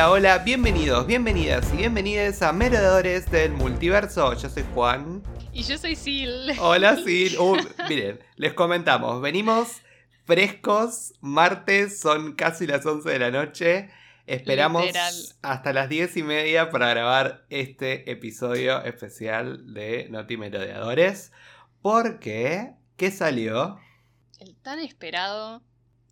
hola, hola, bienvenidos, bienvenidas y bienvenidas a Merodeadores del Multiverso. Yo soy Juan. Y yo soy Sil. Hola, Sil. Uh, miren, les comentamos, venimos frescos, martes, son casi las 11 de la noche. Esperamos hasta las 10 y media para grabar este episodio especial de Noti Merodeadores. Porque, ¿qué salió? El tan esperado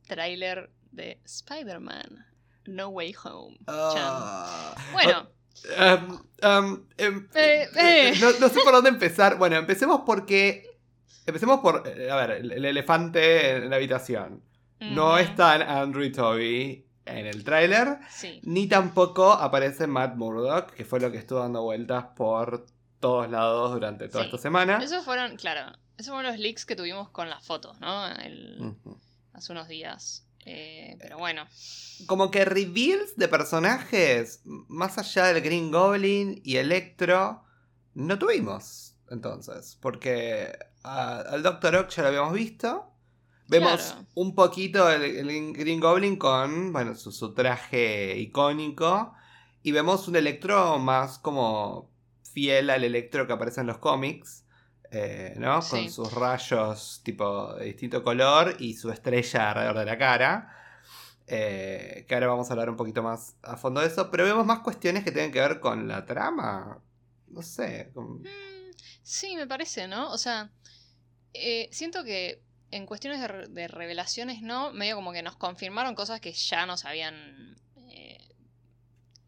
tráiler de Spider-Man. No Way Home. Ah. bueno. Um, um, em, eh, eh. No, sé por dónde empezar. Bueno, empecemos porque. Empecemos por. A ver, el, elefante en la habitación. No están Andrew y Toby en el tráiler. Ni tampoco aparece Matt Murdock, que fue lo que estuvo dando vueltas por todos lados durante toda esta semana. Esos fueron, claro, esos fueron los leaks que tuvimos con las fotos, ¿no? Hace unos días. Eh, pero bueno. Como que reveals de personajes, más allá del Green Goblin y Electro, no tuvimos entonces. Porque al Doctor Ock ya lo habíamos visto. Vemos un poquito el, Green Goblin con bueno, su, traje icónico. Y vemos un Electro más como fiel al Electro que aparece en los cómics. Eh, ¿no? Con sus rayos tipo de distinto color y su estrella alrededor de la cara. Eh, que ahora vamos a hablar un poquito más a fondo de eso. Pero vemos más cuestiones que tienen que ver con la trama. No sé. Mm, sí, me parece, ¿no? O sea, eh, siento que en cuestiones de, de, revelaciones, ¿no? Medio como que nos confirmaron cosas que ya nos habían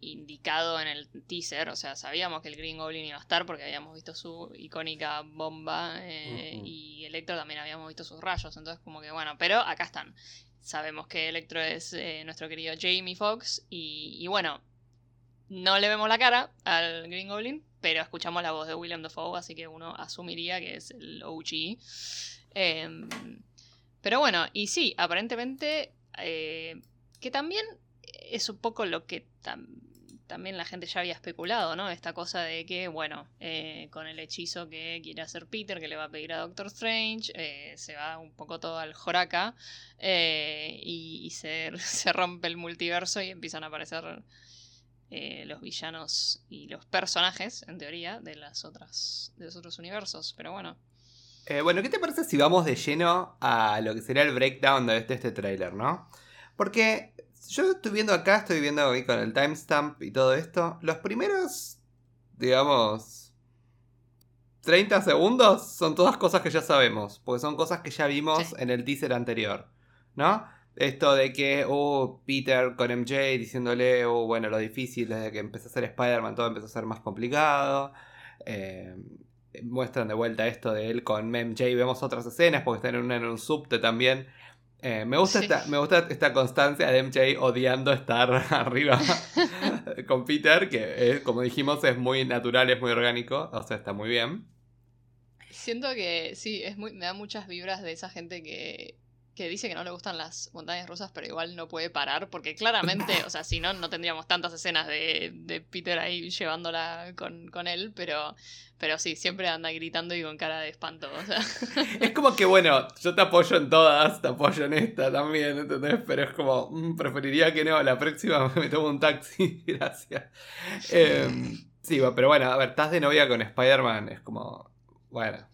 indicado en el teaser, o sea, sabíamos que el Green Goblin iba a estar porque habíamos visto su icónica bomba eh, y Electro también habíamos visto sus rayos, entonces como que bueno, pero acá están. Sabemos que Electro es eh, nuestro querido Jamie Foxx y, bueno, no le vemos la cara al Green Goblin, pero escuchamos la voz de William Dafoe, así que uno asumiría que es el OG. Em, pero bueno, y sí, aparentemente eh, que también es un poco lo que también la gente ya había especulado, ¿no? Esta cosa de que, bueno, eh, con el hechizo que quiere hacer Peter, que le va a pedir a Doctor Strange, eh, se va un poco todo al joraca eh, y, se, rompe el multiverso y empiezan a aparecer los villanos y los personajes, en teoría, de, las otras, de los otros universos. Pero bueno. bueno, ¿qué te parece si vamos de lleno a lo que sería el breakdown de este, este tráiler, ¿no? Porque yo estoy viendo acá, estoy viendo ahí con el timestamp y todo esto. Los primeros, digamos, 30 segundos son todas cosas que ya sabemos, porque son cosas que ya vimos en el teaser anterior, ¿no? Esto de que, oh, Peter con MJ diciéndole, oh, bueno, lo difícil desde que empezó a ser Spider-Man, todo empezó a ser más complicado. Eh, muestran de vuelta esto de él con MJ, vemos otras escenas, porque están en, en un subte también eh, me, gusta esta, me gusta esta constancia de MJ odiando estar arriba con Peter, que como dijimos es muy natural, es muy orgánico, o sea, está muy bien. Siento que sí, es muy, me da muchas vibras de esa gente que que dice que no le gustan las montañas rusas, pero igual no puede parar, porque claramente, o sea, si no, no tendríamos tantas escenas de, Peter ahí llevándola con, él, pero, pero sí, siempre anda gritando y con cara de espanto. Es como que, bueno, yo te apoyo en todas, te apoyo en esta también, ¿entendés? Pero es como, mm, preferiría que no, la próxima me tomo un taxi, gracias. Em, sí, pero bueno, a ver, estás de novia con Spider-Man, es como, bueno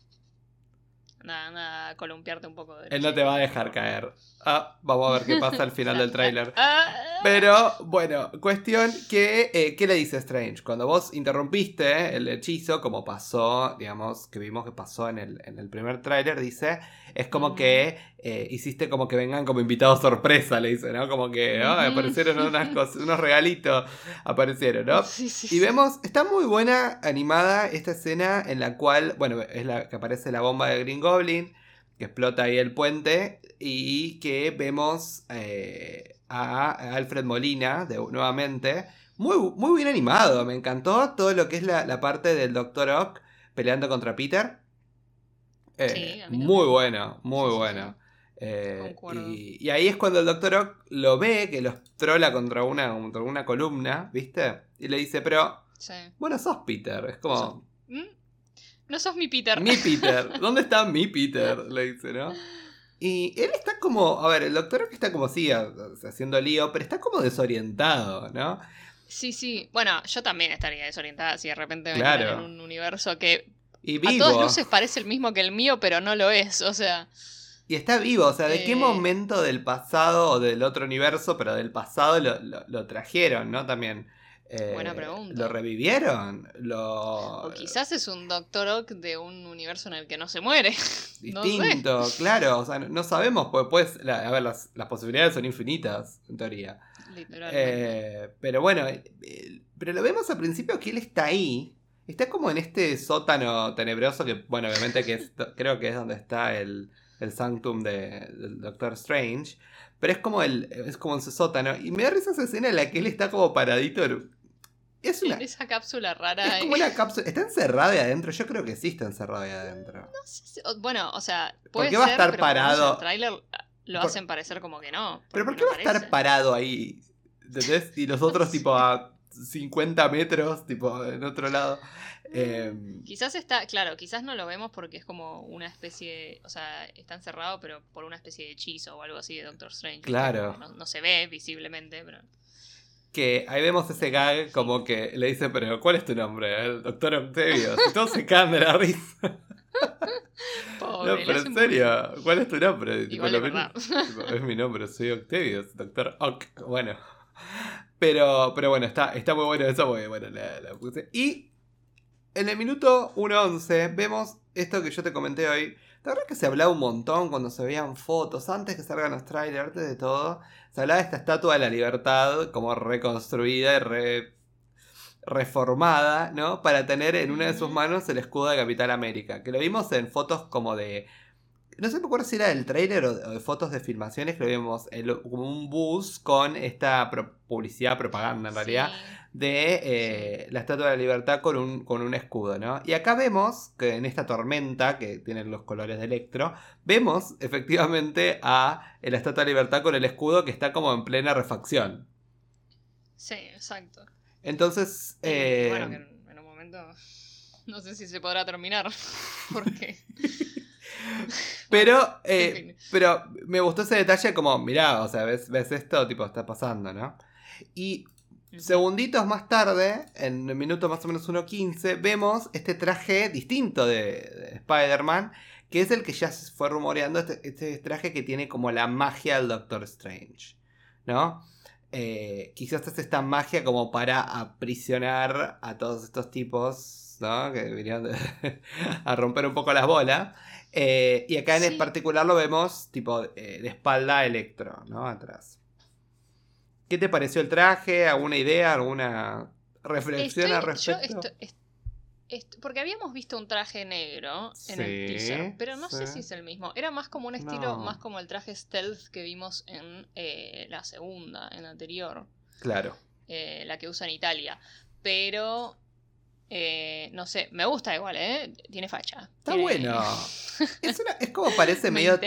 nada, nada, columpiarte un poco. Él no te va a dejar caer. Ah, vamos a ver qué pasa al final del tráiler. Ah, ah. Pero, bueno, cuestión que, eh, ¿qué le dice Strange? Cuando vos interrumpiste el hechizo, como pasó, digamos, que vimos que pasó en el, en el primer tráiler, dice, es como que eh, hiciste como que vengan como invitados sorpresa, le dice, ¿no? Como que aparecieron unas cosas, unos regalitos, aparecieron, ¿no? Sí, sí, y vemos, está muy buena animada esta escena en la cual, bueno, es la que aparece la bomba de Green Goblin que explota ahí el puente y que vemos eh, a Alfred Molina de, nuevamente. Muy, muy bien animado, me encantó todo lo que es la, parte del Doctor Ock peleando contra Peter. Eh, muy bueno, muy bueno. Eh, y, ahí es cuando el Doctor Ock lo ve, que los trola contra una, contra una columna, ¿viste? Y le dice, pero... Bueno, sos Peter. Es como... ¿Mm? No sos mi Peter. Mi Peter. ¿Dónde está mi Peter? Le dice, ¿no? Y él está como, a ver, el doctor está como así, haciendo lío, pero está como desorientado, ¿no? Sí, sí. Bueno, yo también estaría desorientada si de repente me en un universo que y a todas luces parece el mismo que el mío, pero no lo es, o sea... Y está vivo, o sea, ¿de qué eh, momento del pasado o del otro universo, pero del pasado lo, trajeron, ¿no? También. Eh, Buena pregunta. ¿Lo revivieron? Lo... O quizás es un Doctor Ock de un universo en el que no se muere. Distinto, claro. O sea, no sabemos, pues, pues a ver, las, posibilidades son infinitas, en teoría. Literalmente. Eh, pero bueno, pero lo vemos al principio que él está ahí. Está como en este sótano tenebroso que, bueno, obviamente que creo que es donde está el el sanctum de, del Doctor Strange. Pero es como el es como ese sótano. Y me da risa esa escena en la que él está como paradito. Es una, esa cápsula rara. Es como una cápsula. ¿Está encerrado ahí adentro? Yo creo que sí está encerrado ahí adentro. No sé bueno, o sea, puede ¿Por qué va a estar parado? El trailer lo hacen parecer como que no. ¿Pero por qué va a estar parado ahí? ¿Entendés? Y los otros, tipo, a 50 metros, tipo, en otro lado. Em, quizás está, claro, quizás no lo vemos porque es como una especie, o sea, está encerrado, pero por una especie de hechizo o algo así de Doctor Strange. Claro. No, se ve visiblemente, pero. Que ahí vemos ese gag como que le dice, pero ¿cuál es tu nombre? El doctor Octavio. Y todos se caen de la risa. Pobre, no, pero en serio, ¿cuál es tu nombre? es, mi nombre, soy Octavio, doctor Oc. Bueno. Pero, pero bueno, está, está muy bueno eso, porque bueno, la puse. Y en el minuto 1.11 vemos esto que yo te comenté hoy. La verdad que se hablaba un montón cuando se veían fotos, antes que salgan los trailers, antes de todo. Se hablaba de esta estatua de la libertad como reconstruida y reformada, ¿no? Para tener en una de sus manos el escudo de Capital América. Que lo vimos en fotos como de... No sé me acuerdo si era del trailer o de, fotos de filmaciones que lo vimos como un bus con esta publicidad, propaganda en realidad, de eh, la Estatua de la Libertad con un, con un escudo, ¿no? Y acá vemos que en esta tormenta, que tienen los colores de Electro, vemos efectivamente a la Estatua de la Libertad con el escudo que está como en plena refacción. Sí, exacto. Entonces... Eh, bueno, que en, un momento no sé si se podrá terminar, porque... pero, eh, pero me gustó ese detalle como, mirá, o sea, ves, ves esto, tipo, está pasando, ¿no? Y Segunditos más tarde, en el minuto más o menos 1.15, vemos este traje distinto de, Spider-Man, que es el que ya se fue rumoreando, este, este, traje que tiene como la magia del Doctor Strange, ¿no? Eh, quizás es esta magia como para aprisionar a todos estos tipos, ¿no? Que vinieron a romper un poco las bolas. Eh, y acá en particular lo vemos tipo eh, de espalda Electro, ¿no? Atrás. ¿Qué te pareció el traje? ¿Alguna idea? ¿Alguna reflexión al respecto? porque habíamos visto un traje negro en el teaser, pero no sé si es el mismo. Era más como un estilo, más como el traje stealth que vimos en eh, la segunda, en la anterior. Claro. La que usa en Italia. Pero eh, no sé, me gusta igual, ¿eh? Tiene facha. Está bueno. es, es, como parece medio,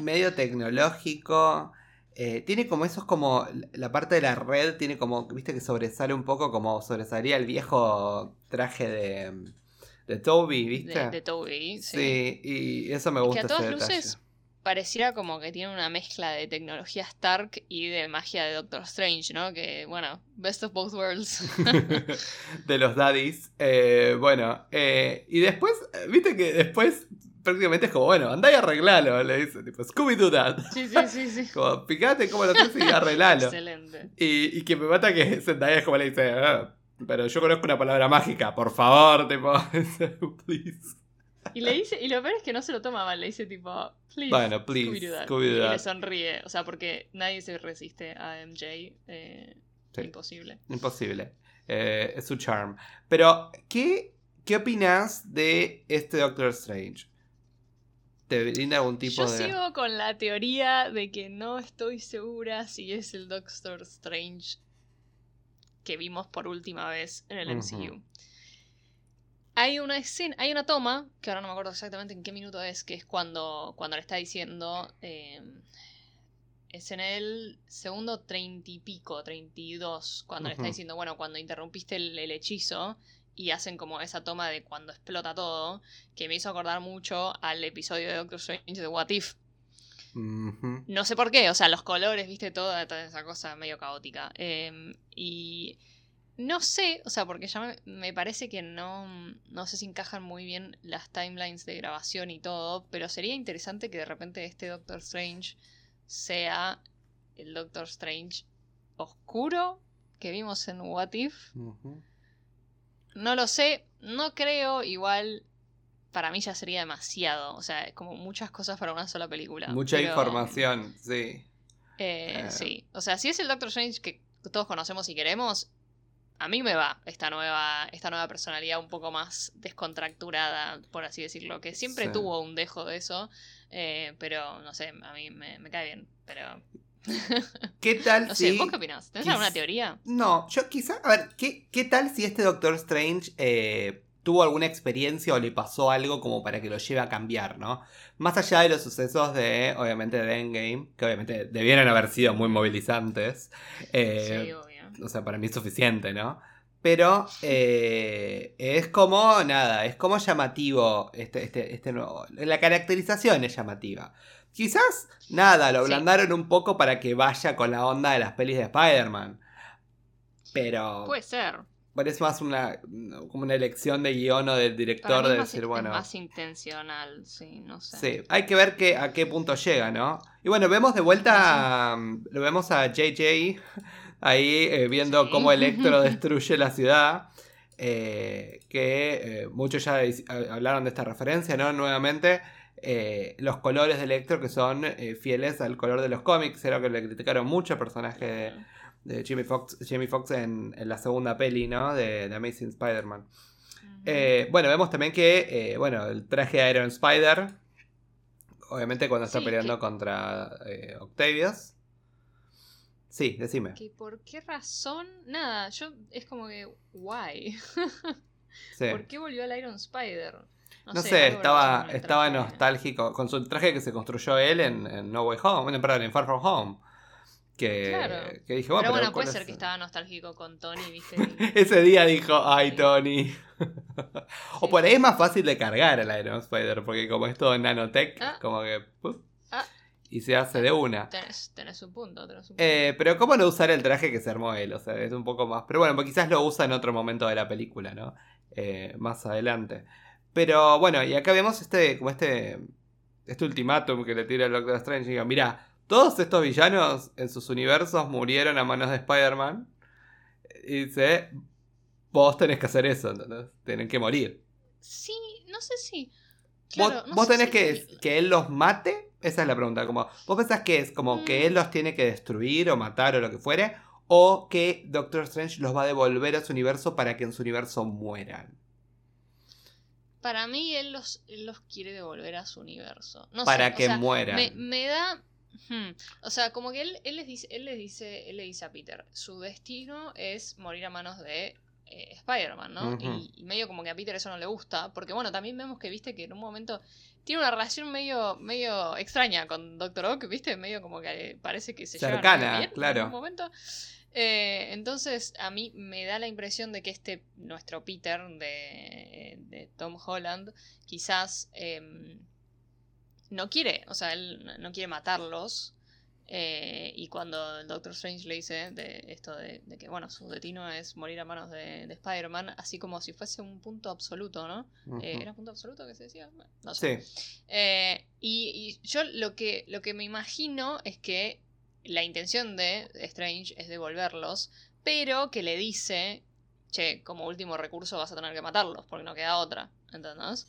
medio tecnológico. Eh, tiene como esos como. La parte de la red tiene como. Viste que sobresale un poco como sobresalía el viejo traje de. De Toby, ¿viste? De, Toby, sí. Sí, y eso me gusta. que a todas luces pareciera como que tiene una mezcla de tecnología Stark y de magia de Doctor Strange, ¿no? Que, bueno, best of both worlds. de los daddies. Eh, bueno, eh, y después, viste que después prácticamente es como, bueno, andá y arreglalo, le dice, tipo, Scooby-Doo that. Sí, sí, sí, sí. Como, picate como lo haces y arreglalo. Excelente. Y, y, que me mata que Zendaya es como le dice, ah, pero yo conozco una palabra mágica, por favor, tipo, please. Y le dice, y lo peor es que no se lo toma mal, le dice tipo, please, bueno, please, Scooby-Doo Y le sonríe, o sea, porque nadie se resiste a MJ, eh, imposible. Imposible. Eh, es su charm. Pero, ¿qué, ¿qué opinas de este Doctor Strange? te brinda algún tipo Yo sigo con la teoría de que no estoy segura si es el Doctor Strange que vimos por última vez en el MCU. Hay una escena, hay una toma, que ahora no me acuerdo exactamente en qué minuto es, que es cuando, cuando le está diciendo. Eh, es en el segundo treinta y pico, treinta y dos, cuando le está diciendo, bueno, cuando interrumpiste el hechizo, y hacen como esa toma de cuando explota todo, que me hizo acordar mucho al episodio de Doctor Strange de What If. No sé por qué, o sea, los colores, viste, toda, esa cosa medio caótica. Em, y no sé, o sea, porque ya me, parece que no, no sé si encajan muy bien las timelines de grabación y todo, pero sería interesante que de repente este Doctor Strange sea el Doctor Strange oscuro que vimos en What If. No lo sé, no creo, igual para mí ya sería demasiado, o sea, como muchas cosas para una sola película. Mucha información, sí. Eh, eh. Sí, o sea, si es el Doctor Strange que todos conocemos y queremos, a mí me va esta nueva, esta nueva personalidad un poco más descontracturada, por así decirlo, que siempre tuvo un dejo de eso, eh, pero no sé, a mí me, cae bien, pero... ¿Qué tal no si... Sé, ¿Vos qué opinás? ¿Tenés alguna teoría? No, yo quizá... A ver, ¿qué, qué tal si este Doctor Strange eh, tuvo alguna experiencia o le pasó algo como para que lo lleve a cambiar, ¿no? Más allá de los sucesos de, obviamente, de Endgame, que obviamente debieron haber sido muy movilizantes. Eh, sí, obvio o sea, para mí es suficiente, ¿no? Pero eh, es como, nada, es como llamativo este, este, este nuevo. La caracterización es llamativa. Quizás, nada, lo ablandaron un poco para que vaya con la onda de las pelis de Spider-Man. Pero. Puede ser. Parece más una, como una elección de guion o del director de decir, bueno. Es más intencional, sí, no sé. Sí, hay que ver que, a qué punto llega, ¿no? Y bueno, vemos de vuelta. Lo vemos a JJ ahí eh, viendo cómo Electro destruye la ciudad. Eh, que eh, muchos ya hablaron de esta referencia, ¿no? Nuevamente, los colores de Electro que son fieles al color de los cómics, era lo que le criticaron mucho al personaje de, Jimmy Fox, Jimmy Fox en, la segunda peli, ¿no? De, Amazing Spider-Man. bueno, vemos también que, bueno, el traje de Iron Spider, obviamente cuando está peleando contra Octavius. Sí, decime. ¿Por qué razón? Nada, yo es como que, why? ¿Por qué volvió al Iron Spider? No, sé, estaba, estaba nostálgico con su traje que se construyó él en, No Way Home, bueno, perdón, en Far From Home. Que, claro. que dije, bueno, pero, bueno, puede ser que estaba nostálgico con Tony, ¿viste? Ese día dijo, ay, Tony. o por ahí es más fácil de cargar el Iron Spider, porque como es todo nanotech, ah. como que y se hace de una. Tenés, un punto, tenés un punto. Eh, pero ¿cómo no usar el traje que se armó él? O sea, es un poco más... Pero bueno, quizás lo usa en otro momento de la película, ¿no? Eh, más adelante. Pero bueno, y acá vemos este, como este, este ultimátum que le tira el Doctor Strange. Y digo, mira, todos estos villanos en sus universos murieron a manos de Spider-Man. Y dice, vos tenés que hacer eso, ¿entendés? Tienen que morir. Sí, no sé si... vos, tenés que, que él los mate esa es la pregunta. Como, ¿Vos pensás que es como que mm. él los tiene que destruir o matar o lo que fuere? ¿O que Doctor Strange los va a devolver a su universo para que en su universo mueran? Para mí él los, los quiere devolver a su universo. para que mueran. Me, da... Hmm, o sea, como que él, él, les dice, él, les dice, él le dice a Peter, su destino es morir a manos de eh, Spider-Man, ¿no? y, medio como que a Peter eso no le gusta, porque bueno, también vemos que, viste, que en un momento tiene una relación medio, medio extraña con Doctor Oak, ¿viste? Medio como que parece que se Cercana, bien claro. en un momento. Eh, entonces, a mí me da la impresión de que este, nuestro Peter de, Tom Holland, quizás em, no quiere, o sea, él no quiere matarlos, eh, y cuando el Doctor Strange le dice de esto de, que, bueno, su destino es morir a manos de, Spider-Man, así como si fuese un punto absoluto, ¿no? Eh, ¿Era un punto absoluto que se decía? no sé. Eh, y, yo lo que, lo que me imagino es que la intención de Strange es devolverlos, pero que le dice, che, como último recurso vas a tener que matarlos, porque no queda otra, ¿entendés?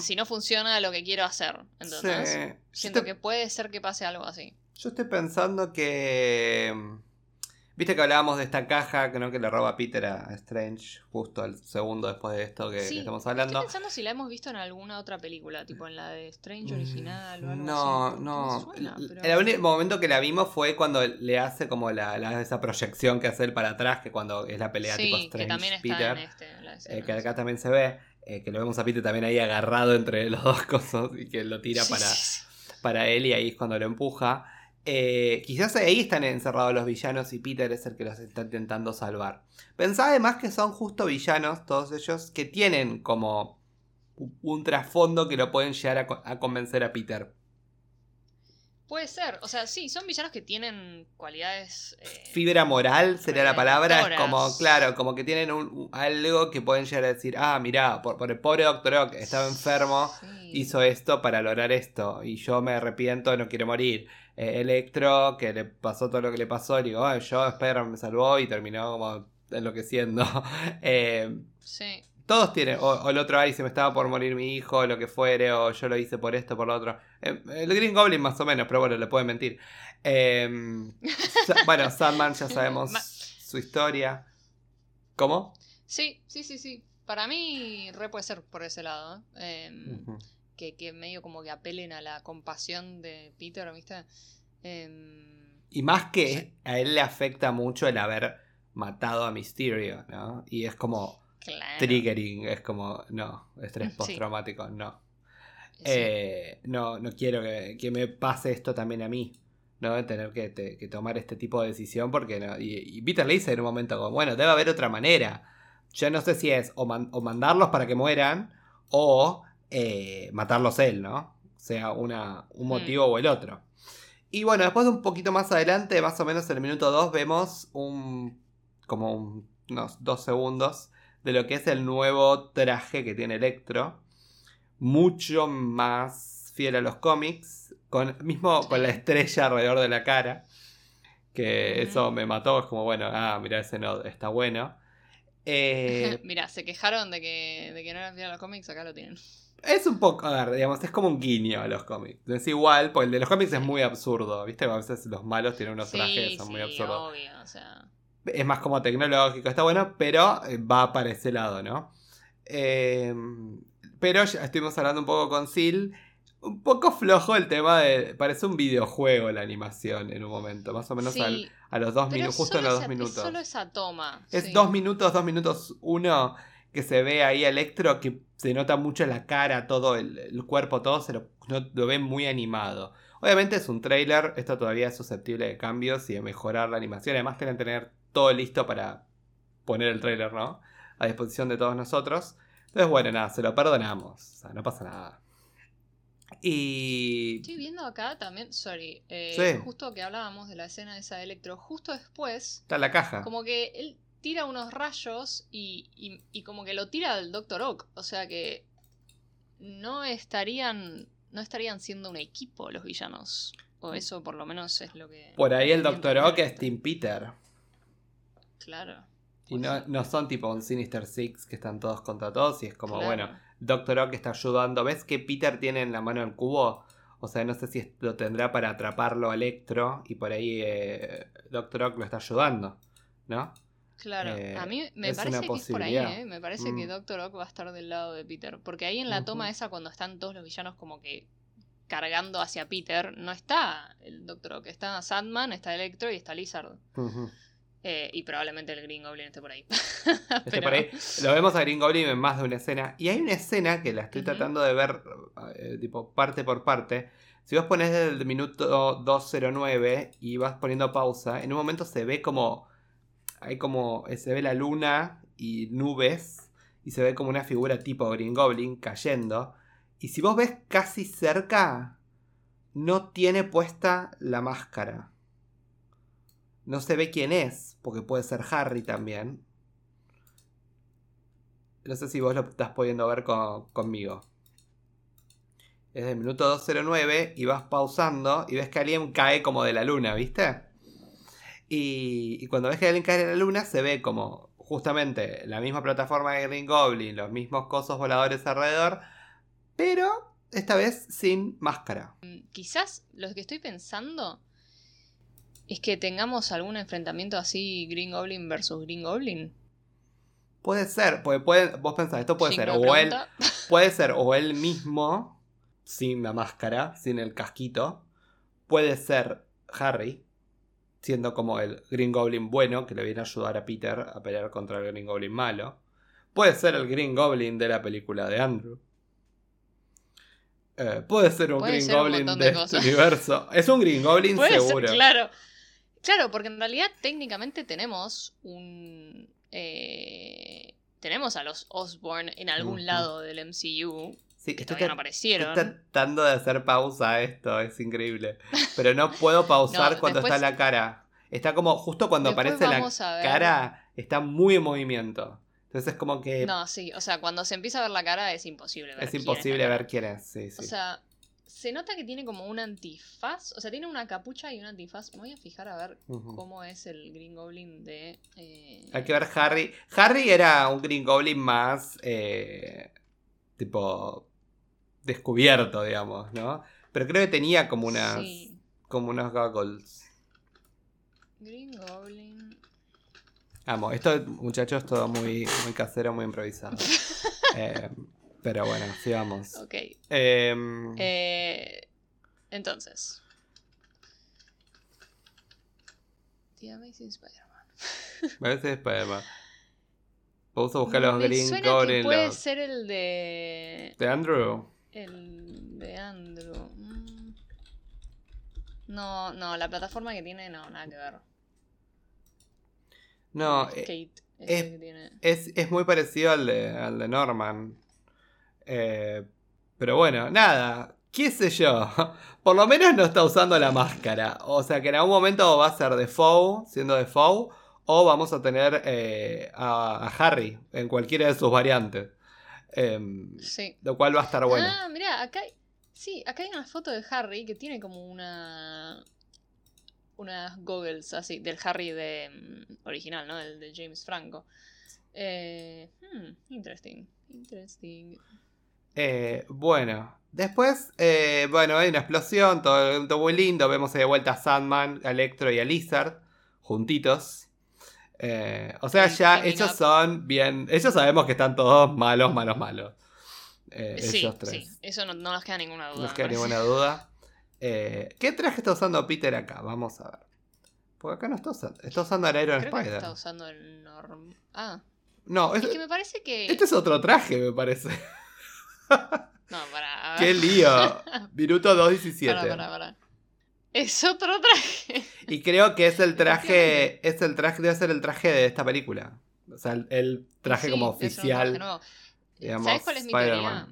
Si, no funciona lo que quiero hacer. Entonces, siento que puede ser que pase algo así. Yo estoy pensando que. Viste que hablábamos de esta caja que, ¿no? que le roba Peter a Strange justo al segundo después de esto que, estamos hablando. Estoy pensando si la hemos visto en alguna otra película, tipo en la de Strange original o algo no, así. No, no. El único momento que la vimos fue cuando le hace como la, esa proyección que hace él para atrás, que cuando es la pelea tipo Strange-Peter. Este, eh, que acá también se ve. Eh, que lo vemos a Peter también ahí agarrado entre los dos cosas y que lo tira para, para él y ahí es cuando lo empuja. Eh, quizás ahí están encerrados los villanos y Peter es el que los está intentando salvar. Pensá además que son justo villanos, todos ellos, que tienen como un trasfondo que lo pueden llegar a, convencer a Peter. Puede ser, o sea, sí, son villanos que tienen cualidades... eh, Fibra moral sería la palabra. Es como, claro, como que tienen un, algo que pueden llegar a decir, ah, mirá, por, por el pobre Doctor Ock estaba enfermo, sí. hizo esto para lograr esto, y yo me arrepiento, no quiero morir. Eh, Electro, que le pasó todo lo que le pasó, y digo, "Ay, yo Spider me salvó y terminó como enloqueciendo. Eh, Sí. Todos tienen, o, o el otro, ay, se me estaba por morir mi hijo, o lo que fuere, o yo lo hice por esto, por lo otro. Eh, el Green Goblin más o menos, pero bueno, le pueden mentir. Eh, Sa- bueno, Sandman ya sabemos Ma- su historia. ¿Cómo? Sí, sí, sí, sí. Para mí, re puede ser por ese lado. ¿eh? Em, que, que medio como que apelen a la compasión de Peter, ¿viste? Em, Y más que a él le afecta mucho el haber matado a Mysterio, ¿no? Y es como claro. triggering, es como, no, estrés Sí. postraumático, no. Sí. Eh, no, no quiero que, que me pase esto también a mí. ¿no? Tener que, te- que tomar este tipo de decisión. Porque no- y, y Peter le dice en un momento como, bueno, debe haber otra manera. Yo no sé si es o, man- o mandarlos para que mueran o eh, matarlos él, ¿no? Sea una, un motivo o el otro. Y bueno, después de un poquito más adelante, más o menos en el minuto 2, vemos un. como un- unos dos segundos de lo que es el nuevo traje que tiene Electro. Mucho más fiel a los cómics. Con, mismo con la estrella alrededor de la cara. Que eso me mató. Es como, bueno, ah, mira, ese no está bueno. Eh, Mira, se quejaron de que, de que no eran fieles a los cómics, acá lo tienen. Es un poco, a ver, digamos, es como un guiño a los cómics. Es igual, porque el de los cómics es muy absurdo, ¿viste? A veces los malos tienen unos trajes que son sí, muy absurdos. obvio, o sea... Es más como tecnológico, está bueno, pero eh, va para ese lado, ¿no? Eh, pero ya estuvimos hablando un poco con Sil. Un poco flojo el tema de. Parece un videojuego la animación en un momento, más o menos Sí, al- a los dos minutos, justo en solo los dos esa- minutos. Es solo esa toma. Es sí. dos minutos, dos minutos uno, que se ve ahí a Electro, que se nota mucho la cara, todo el, el cuerpo, todo se lo, no- lo ve muy animado. Obviamente es un trailer, esto todavía es susceptible de cambios y de mejorar la animación. Además tienen que tener todo listo para poner el trailer, ¿no? A disposición de todos nosotros. Entonces, bueno, nada, se lo perdonamos. O sea, no pasa nada. Y... Estoy viendo acá también, sorry, eh, Sí. justo que hablábamos de la escena de esa de Electro, justo después, Está la caja. como que él tira unos rayos y, y- y como que lo tira al Doctor Oak, o sea que no estarían, no estarían siendo un equipo los villanos, o eso por lo menos es lo que... Por ahí el. Doctor Ock es Team Peter. Claro. Y no, no son tipo un Sinister Six que están todos contra todos y es como, claro. bueno, Doctor Ock está ayudando. ¿Ves que Peter tiene en la mano el cubo? O sea, no sé si lo tendrá para atraparlo a Electro y por ahí eh, Doctor Ock lo está ayudando, ¿no? Claro, Eh, a mí me parece que es por ahí. ¿eh? Me parece que Mm. Doctor Ock va a estar del lado de Peter. Porque ahí en la toma esa, cuando están todos los villanos como que cargando hacia Peter, no está el Doctor Ock. Está Sandman, está Electro y está Lizard. Eh, y probablemente el Green Goblin esté por ahí. Este Pero- por ahí. Lo vemos a Green Goblin en más de una escena. Y hay una escena que la estoy tratando de ver, eh, tipo, parte por parte. Si vos pones desde el minuto 209 y vas poniendo pausa, en un momento se ve como. Hay como. eh, Se ve la luna y nubes. Y se ve como una figura tipo Green Goblin cayendo. Y si vos ves casi cerca, no tiene puesta la máscara. No se ve quién es, porque puede ser Harry también. No sé si vos lo estás pudiendo ver co- conmigo. Es el minuto 209 y vas pausando y ves que alguien cae como de la luna, ¿viste? Y, y cuando ves que alguien cae de la luna se ve como justamente la misma plataforma de Green Goblin, los mismos cosos voladores alrededor, pero esta vez sin máscara. Quizás lo que estoy pensando es que tengamos algún enfrentamiento así Green Goblin versus Green Goblin. Puede ser, puede, vos pensás, esto puede ser o él. Puede ser o él mismo, sin la máscara, sin el casquito. Puede ser Harry, siendo como el Green Goblin bueno, que le viene a ayudar a Peter a pelear contra el Green Goblin malo. Puede ser el Green Goblin de la película de Andrew. Eh, puede ser un Puede Green ser un Goblin de, de este universo. Es un Green Goblin ser, seguro. claro. Claro, porque en realidad técnicamente tenemos un... eh, tenemos a los Osborn en algún lado del MCU. Sí, estoy todavía no aparecieron. Estoy tratando de hacer pausa a esto, es increíble. Pero no puedo pausar No, cuando después- está la cara. Está como, justo cuando aparece la cara, está muy en movimiento. Entonces es como que No, sí, o sea, cuando se empieza a ver la cara es imposible ver es quién imposible ver quién es. Sí, sí. O sea, se nota que tiene como un antifaz. O sea, tiene una capucha y un antifaz. Me voy a fijar a ver cómo es el Green Goblin de. eh, Hay que ver Harry. Harry era un Green Goblin más eh, tipo descubierto, digamos, ¿no? Pero creo que tenía como unas Sí. como unos goggles. Green Goblin. Amo, esto muchachos es todo muy, muy casero, muy improvisado. Eh, pero bueno, sigamos. Ok. Em, Eh, entonces. The Amazing Spider-Man. a veces Spider-Man. Vamos a buscar los Green Goblin. puede los- ser el de. ¿De Andrew? El de Andrew. Mm. No, no, la plataforma que tiene, no, nada que ver. No, Es eh, Kate. es- que tiene. Es, es muy parecido al de, al de Norman. Eh, pero bueno, nada. ¿Qué sé yo? Por lo menos no está usando la máscara. O sea que en algún momento va a ser Defoe, siendo Defoe. O vamos a tener eh, a, a Harry en cualquiera de sus variantes. Em, Sí. lo cual va a estar bueno. Ah, mira, acá. Sí, acá hay una foto de Harry que tiene como una... Unas goggles así, del Harry de mm, original, ¿no? El de James Franco. Eh, hmm, interesting. Interesting. Eh, bueno, después, eh, bueno, hay una explosión, todo, todo muy lindo. Vemos de vuelta a Sandman, a Electro y a Lizard juntitos. Eh, o sea, ya ellos up. son bien. Ellos sabemos que están todos malos, malos, malos. Eh, sí, ellos tres. sí, eso no, no nos queda ninguna duda. No nos queda parece. ninguna duda. Eh, ¿Qué traje está usando Peter acá? Vamos a ver. Porque acá no está usando. Está usando el Iron Creo que Spider. está usando el norm... Ah, No, es- es que me parece que... este es otro traje, me parece. No, para... ¡Qué lío! Minuto 2.17. Para, para, para. Es otro traje. Y creo que es el traje. Es el traje. Debe ser el traje de esta película. O sea, el, el traje Sí, como traje oficial. digamos, ¿Sabes cuál es mi teoría?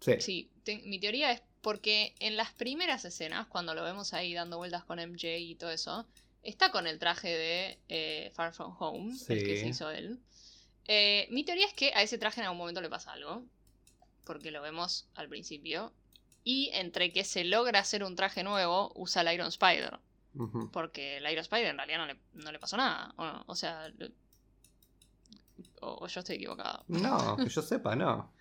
Sí. Sí, te- mi teoría es porque en las primeras escenas, cuando lo vemos ahí dando vueltas con MJ y todo eso, está con el traje de eh, Far From Home, el que se hizo él. Eh, mi teoría es que a ese traje en algún momento le pasa algo, porque lo vemos al principio. Y entre que se logra hacer un traje nuevo, usa el Iron Spider. Porque el Iron Spider en realidad no le, no le pasó nada. O, sea, o- o yo estoy equivocado. No, que yo sepa, no.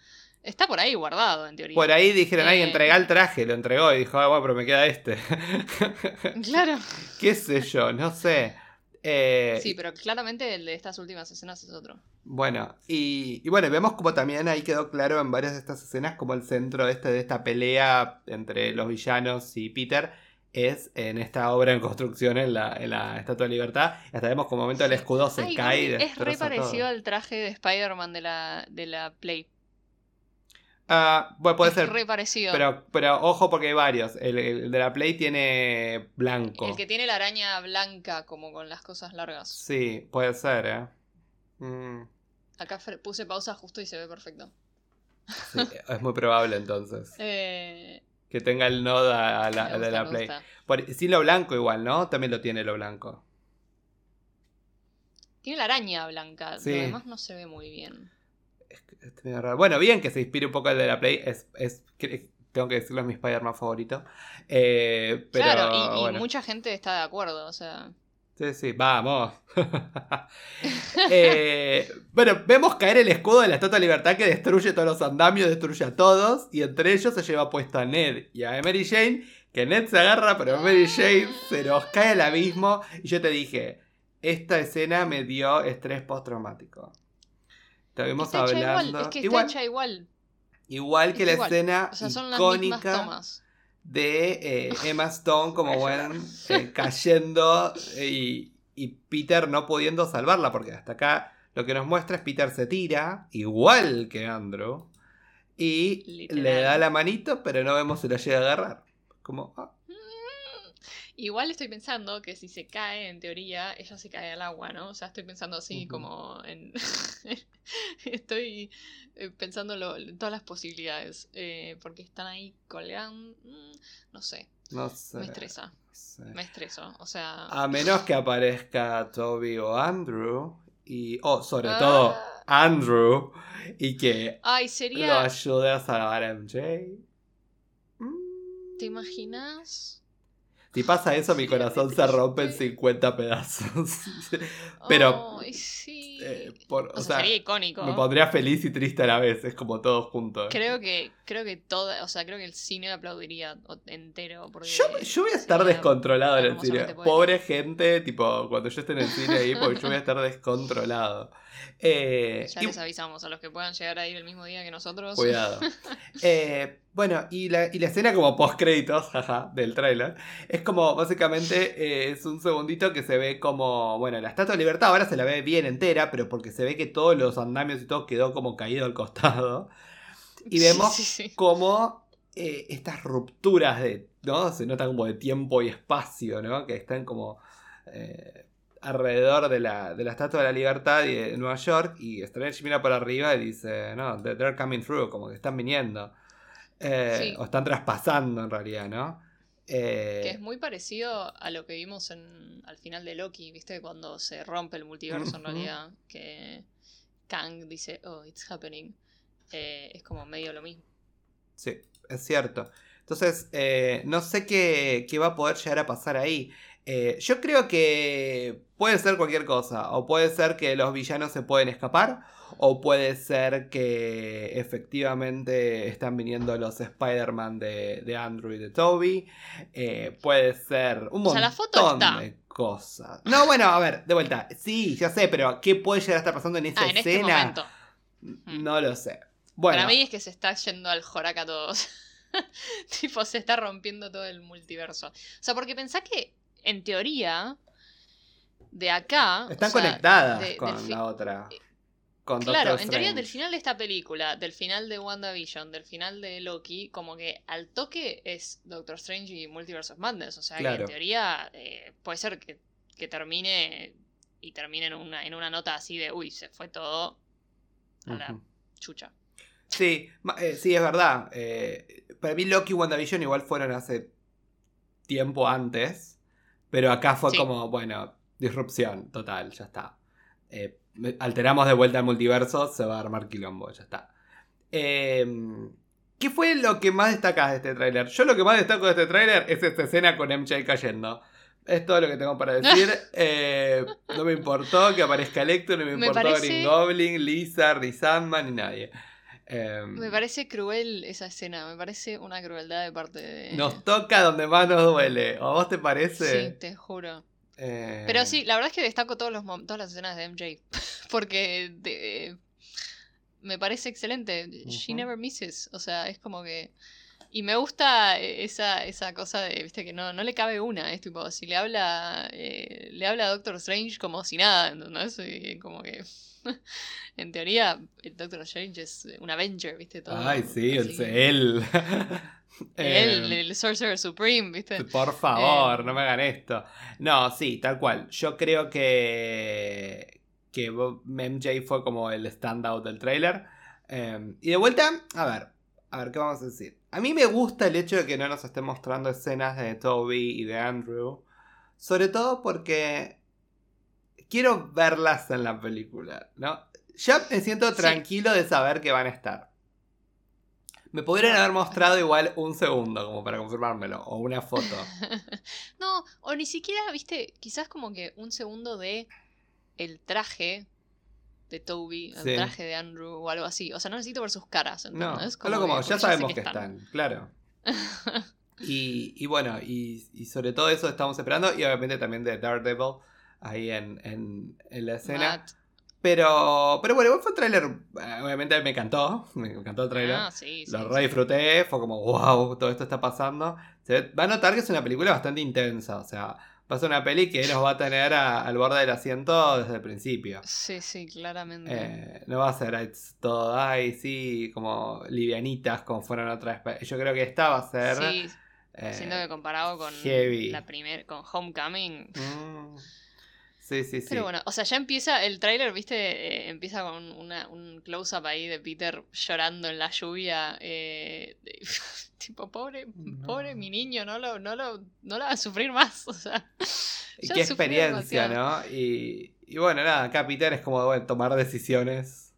Está por ahí guardado, en teoría. Por ahí dijeron, ay, Eh. entrega el traje, lo entregó y dijo, ah, bueno, pero me queda este. Claro. ¿Qué sé yo? No sé. Eh, Sí, pero claramente el de estas últimas escenas es otro. Bueno, y, y bueno, vemos como también ahí quedó claro en varias de estas escenas como el centro este, de esta pelea entre los villanos y Peter es en esta obra en construcción en la, en la Estatua de Libertad. Hasta vemos como un momento el escudo se Ay, cae y es re parecido todo. al traje de Spider-Man de la, de la Play. Ah, bueno, puede es ser. re parecido. Pero, pero ojo porque hay varios. El, el de la Play tiene blanco. El que tiene la araña blanca, como con las cosas largas. Sí, puede ser, ¿eh? Mm, Acá puse pausa justo y se ve perfecto. sí, es muy probable entonces. Eh, Que tenga el nodo a la, gusta, la Play. Por- sin lo blanco igual, ¿no? También lo tiene lo blanco. Tiene la araña blanca. Sí. Lo demás no se ve muy bien. Es es raro. Bueno, bien que se inspire un poco el de la Play. Es, tengo que decirlo, es mi Spider-Man favorito. Eh, pero, claro, y, y bueno. mucha gente está de acuerdo. O sea, Sí, sí, vamos. Eh, bueno, vemos caer el escudo de la Estatua de Libertad que destruye todos los andamios, destruye a todos. Y entre ellos se lleva puesto a Ned y a Mary Jane. Que Ned se agarra, pero Mary Jane se nos cae al abismo. Y yo te dije, esta escena me dio estrés postraumático. Estuvimos está hablando. igual. Es que está igual, hecha igual. igual que es la igual. escena O sea, son las mismas icónica tomas. De eh, Emma Stone como bueno eh, cayendo eh, y, y Peter no pudiendo salvarla porque hasta acá lo que nos muestra es Peter se tira igual que Andrew y Literal. le da la manito pero no vemos si lo llega a agarrar como ah, Igual estoy pensando que si se cae, en teoría, ella se cae al agua, ¿no? O sea, estoy pensando así como en... estoy eh, pensando en todas las posibilidades. Eh, porque están ahí colgando... Mm, no sé. No sé. Me estresa. Me estreso. O sea... A menos que aparezca Toby o Andrew. Y... Oh, sobre todo ah. Andrew. Y que... Ay, sería... Lo ayude a salvar a MJ. ¿Te imaginas? Si pasa eso, mi corazón se rompe en 50 pedazos. Pero. sí. Eh, o, sea, sería icónico. Me pondría feliz y triste a la vez, es como todo junto. Creo que, creo que todo, o sea, creo que el cine aplaudiría entero. yo, voy a estar descontrolado en el cine. Pobre gente, tipo, cuando yo esté en el cine ahí, porque yo voy a estar descontrolado. Eh, ya les avisamos a los que puedan llegar a ir el mismo día que nosotros. Cuidado. Eh, bueno, y la, y la, escena como post créditos, jaja, del tráiler, es como básicamente eh, es un segundito que se ve como, bueno, la Estatua de Libertad ahora se la ve bien entera, pero porque se ve que todos los andamios y todo quedó como caído al costado. Y vemos como estas rupturas de, ¿no? Se nota como de tiempo y espacio, ¿no? Que están como alrededor de la, de la Estatua de la Libertad de Nueva York y Strange mira por arriba y dice, no, they're coming through, como que están viniendo. Eh, o están traspasando en realidad, ¿no? Eh, que es muy parecido a lo que vimos en, al final de Loki, ¿viste? Cuando se rompe el multiverso en realidad, que Kang dice, oh, it's happening. Eh, es como medio lo mismo. Sí, es cierto. Entonces, no sé qué, qué, va a poder llegar a pasar ahí. Eh, yo creo que puede ser cualquier cosa. O puede ser que los villanos se pueden escapar. O puede ser que efectivamente están viniendo los Spider-Man de, Andrew y de Toby. Eh, puede ser un montón de cosas. No, bueno, a ver, de vuelta. Sí, ya sé, pero ¿qué puede llegar a estar pasando en esa ah, este escena? no lo sé. Bueno. Para mí es que se está yendo al joraca todos. tipo, se está rompiendo todo el multiverso. O sea, porque pensá que en teoría, de acá. Están conectadas con la otra. Eh, con claro, en teoría del final de esta película, del final de WandaVision, del final de Loki, como que al toque es Doctor Strange y Multiverse of Madness. O sea que en teoría eh, puede ser que, termine y termine en una, en una nota así de uy, se fue todo a la chucha. Sí, eh, sí, es verdad. para mí Loki y WandaVision igual fueron hace tiempo antes. Pero acá fue como, bueno, disrupción total, ya está. Eh, alteramos de vuelta al multiverso, se va a armar quilombo, ya está. Em, ¿Qué fue lo que más destacas de este tráiler? Yo lo que más destaco de este tráiler es esta escena con MJ cayendo. Es todo lo que tengo para decir. Eh, no me importó que aparezca Electro, no me importó Green Goblin, Lisa, ni Sandman, ni nadie. Em, me parece cruel esa escena, me parece una crueldad de parte de... Nos toca donde más nos duele, ¿o a vos te parece? Sí, te juro. Pero sí, la verdad es que destaco todos los, todas las escenas de MJ, porque me parece excelente. She never misses, o sea, es como que... Y me gusta esa, esa cosa de, viste, que no, no le cabe una. Es tipo, si le habla, eh, le habla a Doctor Strange como si nada, ¿entendés? Y como que. en teoría, el Doctor Strange es un Avenger, ¿viste? Todo, Ay, sí, el, él. Él, el Sorcerer Supreme, ¿viste? Por favor, eh, no me hagan esto. No, sí, tal cual. Yo creo que. que MJ fue como el standout del trailer. Em, y de vuelta, a ver, a ver, ¿qué vamos a decir? A mí me gusta el hecho de que no nos estén mostrando escenas de Toby y de Andrew. Sobre todo porque quiero verlas en la película, ¿no? Ya me siento tranquilo de saber que van a estar. Me podrían haber mostrado igual un segundo, como para confirmármelo, o una foto. no, o ni siquiera, viste, quizás como que un segundo de el traje de Toby, el traje de Andrew o algo así. O sea, no necesito ver sus caras. No, como, como ya sabemos que están. claro. y, bueno, y, sobre todo eso estamos esperando. Y obviamente también de Daredevil ahí en, en, la escena. Pero, pero bueno, fue un tráiler, eh, obviamente me encantó, me encantó el tráiler. Ah, Lo re disfruté, fue como, wow, todo esto está pasando. Se va a notar que es una película bastante intensa, o sea, va a ser una peli que nos va a tener al borde del asiento desde el principio. Sí, sí, claramente. Eh, no va a ser todo, ay, sí, como livianitas como fueron otras. Yo creo que esta va a ser Siento que comparado con heavy. la primer, con Homecoming. Mm. Sí, sí, sí. Pero bueno, o sea, ya empieza el tráiler, viste, eh, empieza con una, un close-up ahí de Peter llorando en la lluvia. eh, tipo, pobre, No. pobre mi niño, no lo, no lo, no lo va a sufrir más. O sea, Y qué experiencia. ¿no? Y, y bueno, nada, acá Peter es como bueno, tomar decisiones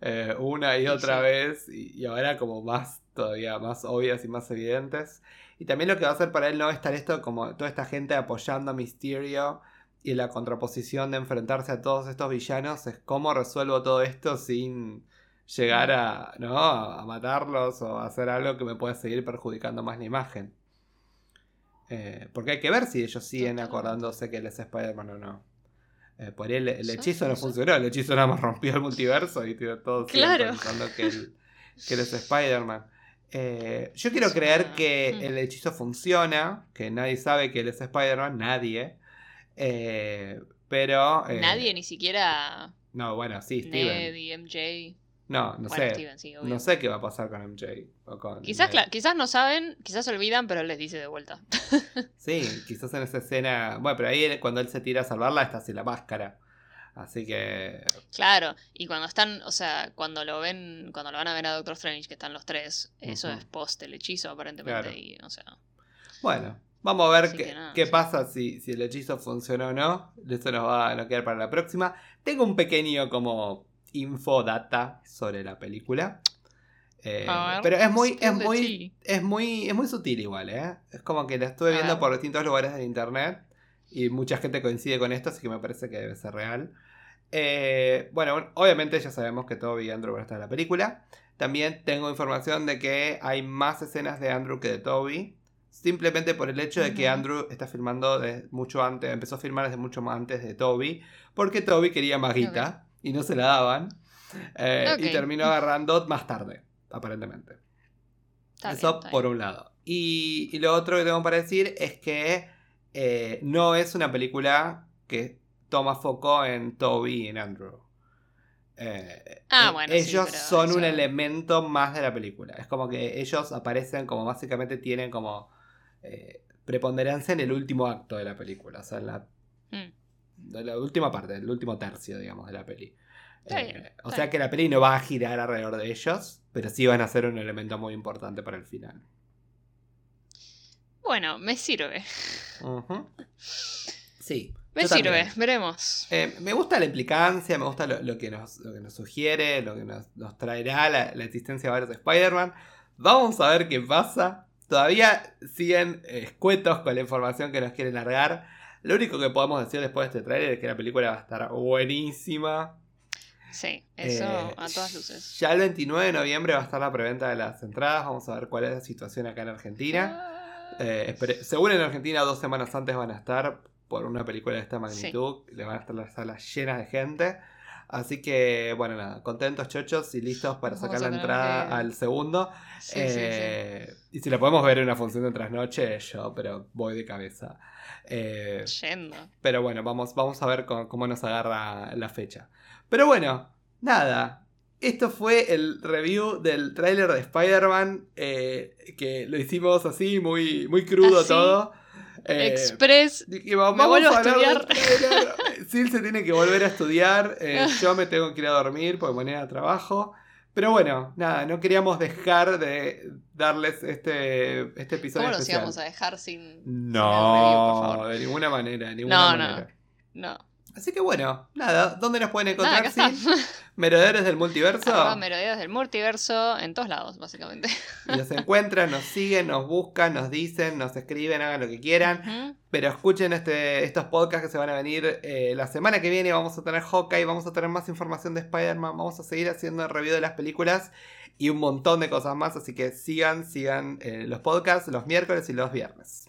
eh, una y Sí, otra sí. vez y, y ahora como más, todavía más obvias y más evidentes. Y también lo que va a hacer para él no estar esto como toda esta gente apoyando a Mysterio y la contraposición de enfrentarse a todos estos villanos es cómo resuelvo todo esto sin llegar a, ¿no? a matarlos o a hacer algo que me pueda seguir perjudicando más la imagen. Eh, porque hay que ver si ellos siguen acordándose que él es Spider-Man o no. Eh, por ahí el, hechizo no funcionó, el hechizo nada más rompió el multiverso y todos siguen Claro. pensando que él, que él es Spider-Man. Eh, yo quiero creer que Mm. el hechizo funciona, que nadie sabe que él es Spider-Man, nadie. Eh, pero. eh, Nadie, ni siquiera No, bueno, sí, Steven. Ned y MJ. No, no bueno, sé. Steven, sí, obvio. No sé qué va a pasar con MJ. o con Quizás, quizás no saben, quizás olvidan, pero él les dice de vuelta. Sí, quizás en esa escena. Bueno, pero ahí cuando él se tira a salvarla está sin la máscara. Así que. Claro, y cuando están, o sea, cuando lo ven, cuando lo van a ver a Doctor Strange, que están los tres, eso es post el hechizo aparentemente, Claro. y, o sea, Bueno, vamos a ver qué, qué pasa si, si el hechizo funcionó o no. Eso nos va a quedar para la próxima. Tengo un pequeño como infodata sobre la película. Eh, ver, pero es muy, es muy, es muy, es muy sutil igual, ¿eh? Es como que la estuve viendo por distintos lugares de internet y mucha gente coincide con esto, así que me parece que debe ser real. Eh, bueno, obviamente ya sabemos que Toby y Andrew van a estar en la película. También tengo información de que hay más escenas de Andrew que de Toby. Simplemente por el hecho de que. Andrew está filmando desde mucho antes, empezó a filmar desde mucho más antes de Toby, porque Toby quería más guita y no se la daban. Eh, Y terminó agarrando más tarde, aparentemente. está bien, Eso por un lado. Y, y lo otro que tengo para decir es que eh, no es una película que toma foco en Toby y en Andrew. Eh, Ah, bueno, ellos son un elemento más de la película. Es como que ellos aparecen como básicamente tienen como eh, preponderancia en el último acto de la película. O sea, en la, Mm. la última parte, el último tercio, digamos, de la peli. Está Eh, bien, o sea que la peli no va a girar alrededor de ellos, pero sí van a ser un elemento muy importante para el final. Bueno, me sirve. Sí. Me sirve, veremos. Eh, me gusta la implicancia, me gusta lo, lo que, nos, lo que nos sugiere, lo que nos, nos traerá la, la existencia de varios Spider-Man. Vamos a ver qué pasa. Todavía siguen eh, escuetos con la información que nos quieren largar. Lo único que podemos decir después de este trailer es que la película va a estar buenísima. Sí, eso Eh, a todas luces. Ya el 29 de noviembre va a estar la preventa de las entradas. Vamos a ver cuál es la situación acá en Argentina. Ah, Eh, según en Argentina, dos semanas antes van a estar por una película de esta magnitud. Le van a estar las salas llenas de gente. Así que, bueno, nada, contentos, chochos y listos para Vamos sacar a la entrada que- al segundo. sí, sí, sí. Eh, Y si la podemos ver en una función de trasnoche, yo, pero voy de cabeza. Eh, Yendo. pero bueno, vamos, vamos a ver cómo, cómo nos agarra la fecha. Pero bueno, nada. Esto fue el review del tráiler de Spider-Man. eh, que lo hicimos así, muy, muy crudo Así, todo. Eh, Express. dijimos, me vamos a del estudiar. Sil se tiene que volver a estudiar. eh, yo me tengo que ir a dormir por manera de trabajo. Pero bueno, nada, no queríamos dejar de darles este, este episodio ¿Cómo los especial. íbamos a dejar sin, sin el review, por No, favor? de ninguna manera, de ninguna No, no. manera. No. Así que bueno, nada, ¿dónde nos pueden Nada, encontrar? Sil? está. Merodeadores del multiverso. Arroba merodeas del multiverso en todos lados, básicamente. Y nos encuentran, nos siguen, nos buscan, nos dicen, nos escriben, hagan lo que quieran. Pero escuchen este, estos podcasts que se van a venir eh, la semana que viene. Vamos a tener Hawkeye, vamos a tener más información de Spider-Man, vamos a seguir haciendo review de las películas y un montón de cosas más. Así que sigan, sigan eh, los podcasts los miércoles y los viernes.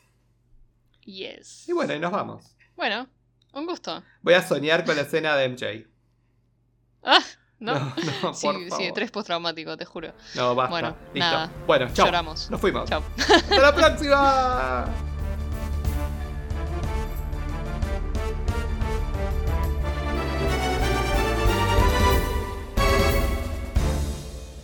Yes. Y bueno, y nos vamos. Bueno, un gusto. Voy a soñar con la escena de MJ. Ah, no. No, no, sí, por sí, estrés postraumático, te juro. No, basta. Bueno, Listo. nada. Bueno, chao. Lloramos. Nos fuimos. Chao. Hasta la próxima.